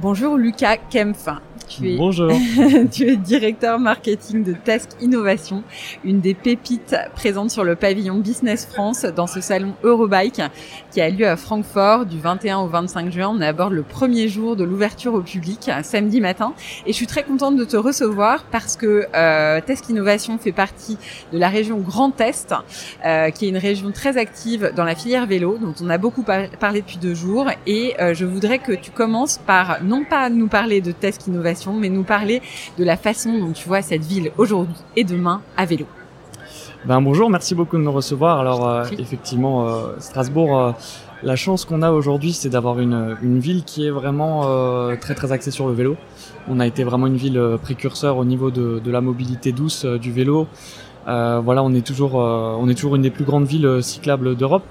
Bonjour Lucas Kempf. Tu es, Bonjour. tu es directeur marketing de Task Innovation, une des pépites présentes sur le pavillon Business France dans ce salon Eurobike qui a lieu à Francfort du 21 au 25 juin. On aborde le premier jour de l'ouverture au public, samedi matin. Et je suis très contente de te recevoir parce que euh, Task Innovation fait partie de la région Grand Est, euh, qui est une région très active dans la filière vélo, dont on a beaucoup parlé depuis deux jours. Et euh, je voudrais que tu commences par non pas nous parler de Task Innovation, mais nous parler de la façon dont tu vois cette ville aujourd'hui et demain à vélo. Ben bonjour, merci beaucoup de nous recevoir. Alors euh, effectivement, euh, Strasbourg, euh, la chance qu'on a aujourd'hui, c'est d'avoir une, une, ville qui est vraiment très très axée sur le vélo. On a été vraiment une ville précurseur au niveau de, de la mobilité douce du vélo. voilà, on est toujours on est toujours une des plus grandes villes cyclables d'Europe.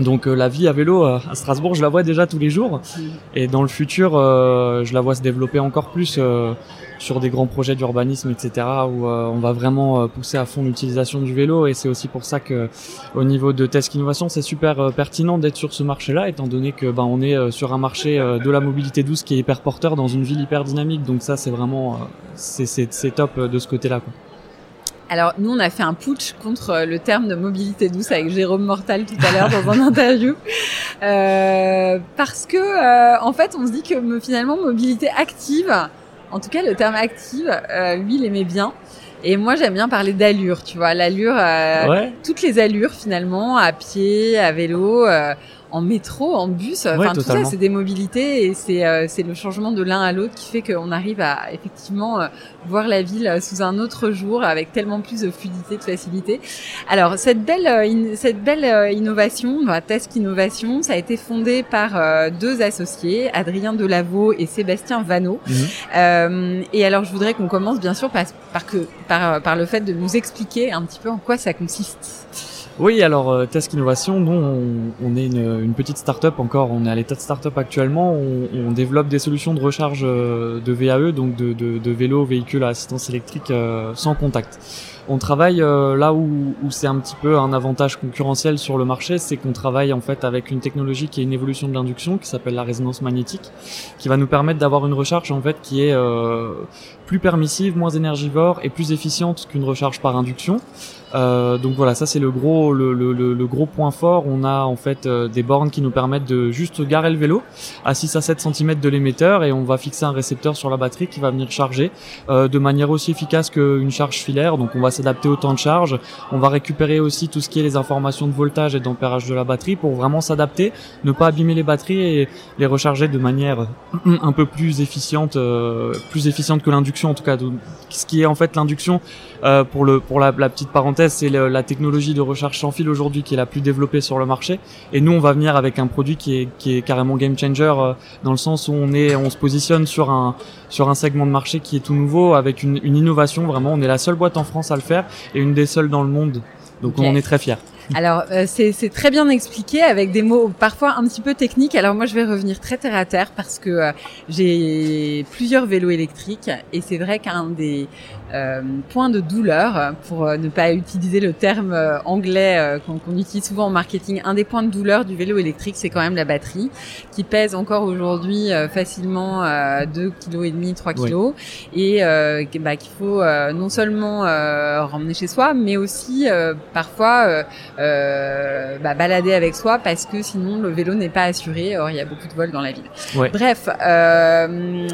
Donc euh, la vie à vélo euh, à Strasbourg, je la vois déjà tous les jours. Et dans le futur, euh, je la vois se développer encore plus sur des grands projets d'urbanisme, etc. Où on va vraiment pousser à fond l'utilisation du vélo. Et c'est aussi pour ça que au niveau de Test Innovation, c'est super pertinent d'être sur ce marché-là, étant donné que ben, on est sur un marché de la mobilité douce qui est hyper porteur dans une ville hyper dynamique. Donc ça, c'est vraiment c'est top de ce côté-là. Alors nous, on a fait un putsch contre le terme de mobilité douce avec Jérôme Mortal tout à l'heure dans un interview, euh, parce que euh, en fait, on se dit que finalement mobilité active, en tout cas le terme active, euh, lui, il aimait bien. Et moi, j'aime bien parler d'allure, tu vois, l'allure, toutes les allures finalement, à pied, à vélo en métro, en bus. Enfin, tout ça, c'est des mobilités et c'est euh, c'est le changement de l'un à l'autre qui fait qu'on arrive à effectivement euh, voir la ville euh, sous un autre jour avec tellement plus de fluidité, de facilité. Alors cette belle cette belle innovation, la Task Innovation, ça a été fondé par deux associés, Adrien Delaveau et Sébastien Vanneau. Mhm. et alors je voudrais qu'on commence bien sûr par, par que par par le fait de nous expliquer un petit peu en quoi ça consiste. Oui, alors euh, Task Innovation, nous on, est une, petite start-up encore, on est à l'état de start-up actuellement, on, on, développe des solutions de recharge euh, de VAE, donc de, de, de vélos, véhicules à assistance électrique euh, sans contact. On travaille euh, là où, où c'est un petit peu un avantage concurrentiel sur le marché, c'est qu'on travaille en fait avec une technologie qui est une évolution de l'induction qui s'appelle la résonance magnétique, qui va nous permettre d'avoir une recharge en fait qui est plus permissive, moins énergivore et plus efficiente qu'une recharge par induction. Euh, donc voilà, ça c'est le gros le, le, le, gros point fort. On a en fait euh, des bornes qui nous permettent de juste garer le vélo à 6 à 7 cm de l'émetteur et on va fixer un récepteur sur la batterie qui va venir charger euh, de manière aussi efficace qu'une charge filaire. Donc on va s'adapter au temps de charge. On va récupérer aussi tout ce qui est les informations de voltage et d'ampérage de la batterie pour vraiment s'adapter, ne pas abîmer les batteries et les recharger de manière un peu plus efficiente, euh, plus efficiente que l'induction en tout cas. Ce qui est en fait l'induction euh, pour le pour la, petite parenthèse c'est la technologie de recharge sans fil aujourd'hui qui est la plus développée sur le marché. Et nous, on va venir avec un produit qui est, qui est carrément game changer euh, dans le sens où on est, on se positionne sur un sur un segment de marché qui est tout nouveau avec une, une innovation. Vraiment, on est la seule boîte en France à le faire et une des seules dans le monde. Donc on est très fiers. Alors euh, c'est très bien expliqué avec des mots parfois un petit peu techniques. Alors moi je vais revenir très terre à terre parce que euh, j'ai plusieurs vélos électriques et c'est vrai qu'un des euh, points de douleur, pour ne pas utiliser le terme anglais qu'on utilise souvent en marketing, un des points de douleur du vélo électrique c'est quand même la batterie qui pèse encore aujourd'hui facilement 2 kg et demi, 3 kg et bah, qu'il faut non seulement ramener chez soi mais aussi parfois euh, bah, balader avec soi parce que sinon le vélo n'est pas assuré. Or, il y a beaucoup de vols dans la ville. Bref. Euh,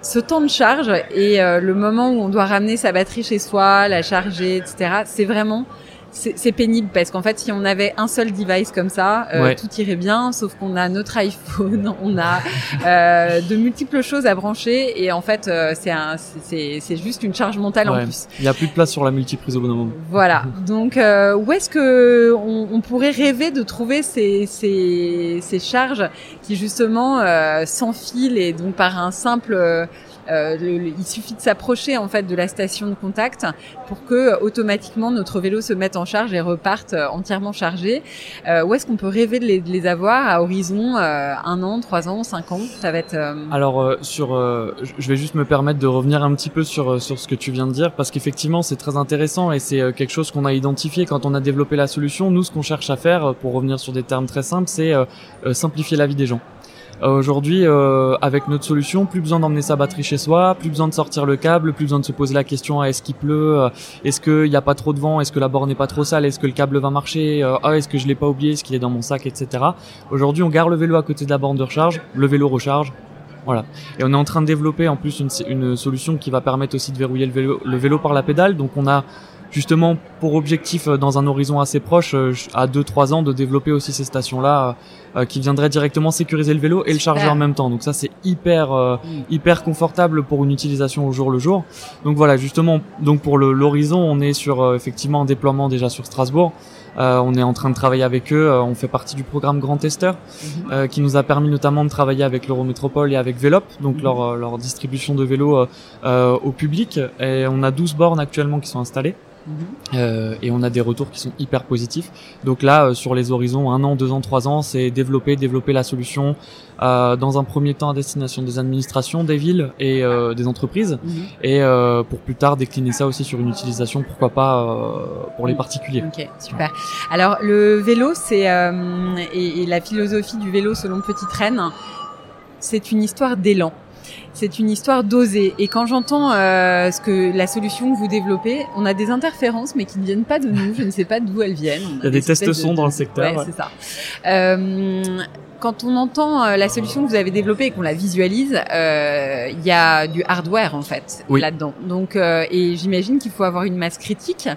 ce temps de charge et euh, le moment où on doit ramener sa batterie chez soi, la charger, etc. C'est vraiment c'est pénible parce qu'en fait, si on avait un seul device comme ça, euh, tout irait bien. Sauf qu'on a notre iPhone, on a euh, de multiples choses à brancher et en fait, euh, c'est c'est juste une charge mentale en plus. Il n'y a plus de place sur la multiprise au d'un moment. Voilà. Donc, euh, où est-ce que on, on, pourrait rêver de trouver ces, ces, ces charges qui justement euh, s'enfilent et donc par un simple euh, il suffit de s'approcher en fait de la station de contact pour que automatiquement notre vélo se mette en charge et reparte euh, entièrement chargé. Euh, où est-ce qu'on peut rêver de les, avoir à horizon un an, trois ans, cinq ans? Ça va être. Alors sur, je vais juste me permettre de revenir un petit peu sur sur ce que tu viens de dire parce qu'effectivement c'est très intéressant et c'est quelque chose qu'on a identifié quand on a développé la solution. Nous, ce qu'on cherche à faire, pour revenir sur des termes très simples, c'est simplifier la vie des gens. Euh, aujourd'hui, euh, avec notre solution, plus besoin d'emmener sa batterie chez soi, plus besoin de sortir le câble, plus besoin de se poser la question est-ce qu'il pleut, euh, est-ce qu'il n'y a pas trop de vent, est-ce que la borne n'est pas trop sale, est-ce que le câble va marcher, ah, est-ce que je l'ai pas oublié, est-ce qu'il est dans mon sac, etc. Aujourd'hui, on garde le vélo à côté de la borne de recharge, le vélo recharge, voilà. Et on est en train de développer en plus une, une, solution qui va permettre aussi de verrouiller le vélo, le vélo par la pédale. Donc on a justement pour objectif euh, dans un horizon assez proche, euh, à 2-3 ans, de développer aussi ces stations-là euh, qui viendraient directement sécuriser le vélo et le charger en même temps. Donc ça c'est hyper mm. hyper confortable pour une utilisation au jour le jour. Donc voilà, justement, donc pour l'horizon, on est sur effectivement un déploiement déjà sur Strasbourg. on est en train de travailler avec eux. on fait partie du programme Grand Testeur, mm-hmm. qui nous a permis notamment de travailler avec l'Eurométropole et avec Velop, donc mm-hmm. leur, leur distribution de vélos au public. Et on a 12 bornes actuellement qui sont installées. Euh, et on a des retours qui sont hyper positifs. Donc là, euh, sur les horizons un an, deux ans, trois ans, c'est développer, développer la solution euh, dans un premier temps à destination des administrations, des villes et euh, des entreprises, mhm. et euh, pour plus tard décliner ça aussi sur une utilisation, pourquoi pas pour les particuliers. Ok, super. Alors le vélo, c'est et, et, la philosophie du vélo selon Petite Reine, c'est une histoire d'élan c'est une histoire d'oser. Et quand j'entends euh, ce que la solution que vous développez, on a des interférences, mais qui ne viennent pas de nous. Je ne sais pas d'où elles viennent. Il y a des, tests son dans le secteur. Ouais, c'est ça. Euh, quand on entend euh, la solution que vous avez développée et qu'on la visualise, euh, il y a du hardware en fait là-dedans. Donc, euh, et j'imagine qu'il faut avoir une masse critique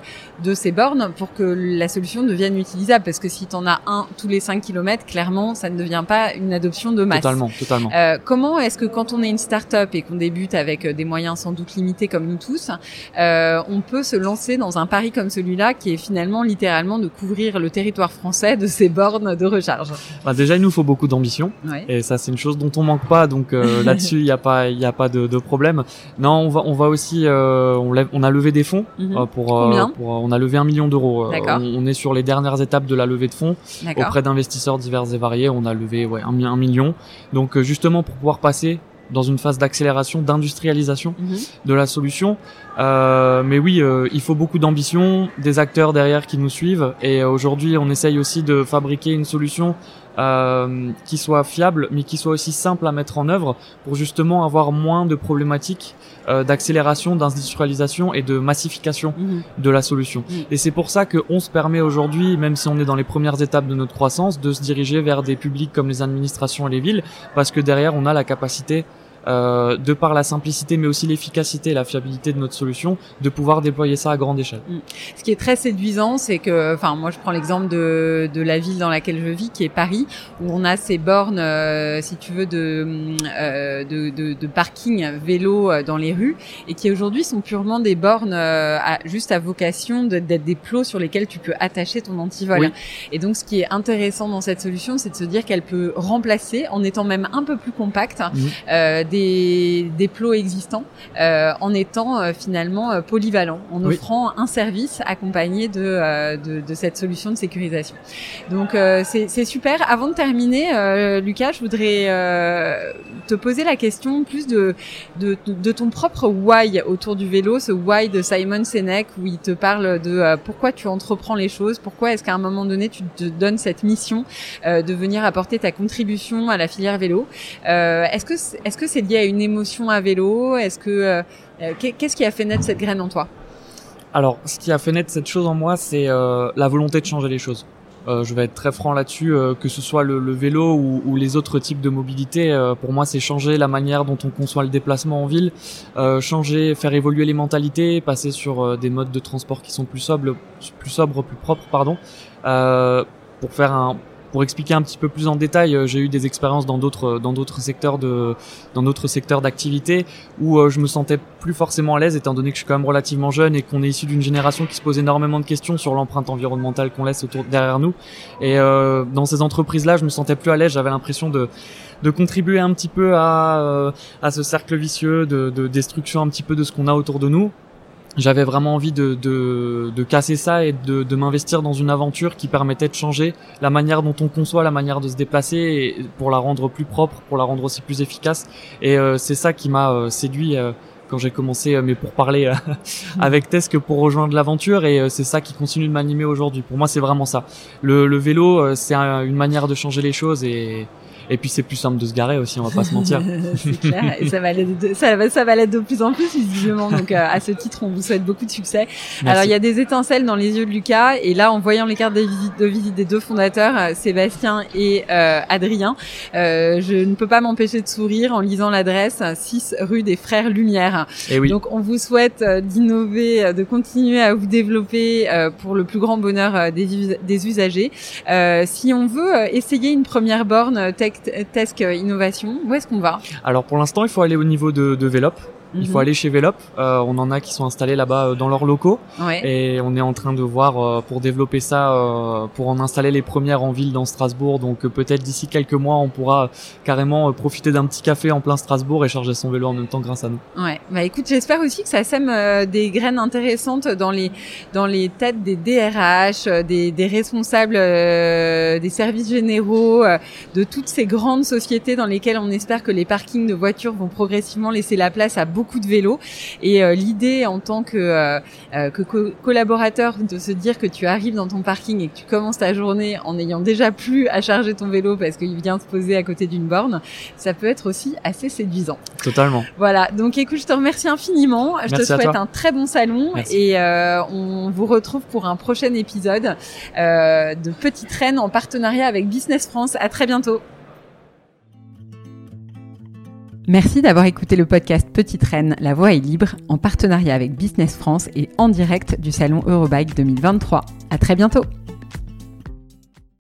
de ces bornes pour que la solution devienne utilisable. Parce que si tu en as un tous les 5 km, clairement, ça ne devient pas une adoption de masse. Totalement, totalement. comment est-ce que quand on est une start-up et qu'on débute avec des moyens sans doute limités comme nous tous, on peut se lancer dans un pari comme celui-là qui est finalement littéralement de couvrir le territoire français de ces bornes de recharge. Bah Déjà, il nous faut beaucoup d'ambition. Et ça c'est une chose dont on manque pas. Donc euh, là-dessus il n'y a pas il y a pas de, de, problème. Non on va on va aussi euh, on, lève, on a levé des fonds euh, pour, pour, on a levé un million d'euros. On, est sur les dernières étapes de la levée de fonds. Auprès d'investisseurs divers et variés on a levé ouais un, un million. Donc justement pour pouvoir passer dans une phase d'accélération, d'industrialisation mhm. de la solution. Euh, mais oui, euh, il faut beaucoup d'ambition, des acteurs derrière qui nous suivent. Et aujourd'hui, on essaye aussi de fabriquer une solution euh, qui soit fiable, mais qui soit aussi simple à mettre en œuvre pour justement avoir moins de problématiques euh, d'accélération, d'industrialisation et de massification mhm. de la solution. Mhm. Et c'est pour ça qu'on se permet aujourd'hui, même si on est dans les premières étapes de notre croissance, de se diriger vers des publics comme les administrations et les villes, parce que derrière, on a la capacité euh, de par la simplicité mais aussi l'efficacité et la fiabilité de notre solution, de pouvoir déployer ça à grande échelle. Mm. Ce qui est très séduisant, c'est que, enfin moi je prends l'exemple de, de la ville dans laquelle je vis, qui est Paris, où on a ces bornes, euh, si tu veux, de, euh, de, de, de, parking vélo euh, dans les rues, et qui aujourd'hui sont purement des bornes à, juste à vocation d'être des plots sur lesquels tu peux attacher ton antivol. Et donc ce qui est intéressant dans cette solution, c'est de se dire qu'elle peut remplacer, en étant même un peu plus compacte, mm des, des plots existants euh, en étant euh, finalement euh, polyvalent, en offrant un service accompagné de, de, de, cette solution de sécurisation. Donc c'est super. Avant de terminer, Lucas, je voudrais te poser la question plus de, de, de, ton propre why autour du vélo, ce why de Simon Sinek où il te parle de pourquoi tu entreprends les choses, pourquoi est-ce qu'à un moment donné tu te donnes cette mission de venir apporter ta contribution à la filière vélo. est-ce que est-ce que c'est lié à une émotion à vélo? Est-ce que euh, euh, qu'est-ce qui a fait naître cette graine en toi? Alors, ce qui a fait naître cette chose en moi, c'est euh, la volonté de changer les choses. Je vais être très franc là-dessus, que ce soit le, vélo ou, les autres types de mobilité. Pour moi, c'est changer la manière dont on conçoit le déplacement en ville, changer, faire évoluer les mentalités, passer sur des modes de transport qui sont plus sobres, plus sobres, plus propres, pardon, pour faire un pour expliquer un petit peu plus en détail, euh, j'ai eu des expériences dans d'autres dans d'autres secteurs de dans d'autres secteurs d'activité où euh, je me sentais plus forcément à l'aise étant donné que je suis quand même relativement jeune et qu'on est issu d'une génération qui se pose énormément de questions sur l'empreinte environnementale qu'on laisse autour derrière nous. Et euh, dans ces entreprises-là, je me sentais plus à l'aise. J'avais l'impression de de contribuer un petit peu à euh, à ce cercle vicieux de, de destruction un petit peu de ce qu'on a autour de nous j'avais vraiment envie de, de, de, casser ça et de, de m'investir dans une aventure qui permettait de changer la manière dont on conçoit la manière de se déplacer et pour la rendre plus propre, pour la rendre aussi plus efficace. Et euh, c'est ça qui m'a euh, séduit euh, quand j'ai commencé mais pour parler avec Tess que pour rejoindre l'aventure et c'est ça qui continue de m'animer aujourd'hui. Pour moi, c'est vraiment ça. Le, le vélo, c'est une manière de changer les choses et et puis c'est plus simple de se garer aussi, on va pas se mentir. c'est clair, et ça va l'être de, ça, va, ça va l'être de plus en plus visiblement. Donc euh, à ce titre, on vous souhaite beaucoup de succès. Alors il y a des étincelles dans les yeux de Lucas, et là en voyant les cartes de visite, de visite des deux fondateurs, euh, Sébastien et euh, Adrien, je ne peux pas m'empêcher de sourire en lisant l'adresse 6 rue des Frères Lumière. Et eh oui. Donc on vous souhaite d'innover, de continuer à vous développer pour le plus grand bonheur des, des usagers. si on veut essayer une première borne tech Tech Innovation, où est-ce qu'on va? Alors pour l'instant, il faut aller au niveau de, de Il faut mhm. aller chez Velop. Euh, on en a qui sont installés là-bas euh, dans leurs locaux. Et on est en train de voir euh, pour développer ça, euh, pour en installer les premières en ville dans Strasbourg. Donc peut-être d'ici quelques mois, on pourra carrément profiter d'un petit café en plein Strasbourg et charger son vélo en même temps grâce à nous. Ouais. Bah écoute, j'espère aussi que ça sème des graines intéressantes dans les dans les têtes des DRH, des, des responsables des services généraux, de toutes ces grandes sociétés dans lesquelles on espère que les parkings de voitures vont progressivement laisser la place à beaucoup beaucoup de vélos. Et euh, l'idée en tant que, euh, euh, que collaborateur de se dire que tu arrives dans ton parking et que tu commences ta journée en ayant déjà plus à charger ton vélo parce qu'il vient se poser à côté d'une borne, ça peut être aussi assez séduisant. Totalement. Voilà. Donc écoute, je te remercie infiniment. Je te souhaite un très bon salon et on vous retrouve pour un prochain épisode de Petite Reine en partenariat avec Business France. À très bientôt. Merci d'avoir écouté le podcast Petite Reine, la voix est libre, en partenariat avec Business France et en direct du salon Eurobike 2023. À très bientôt!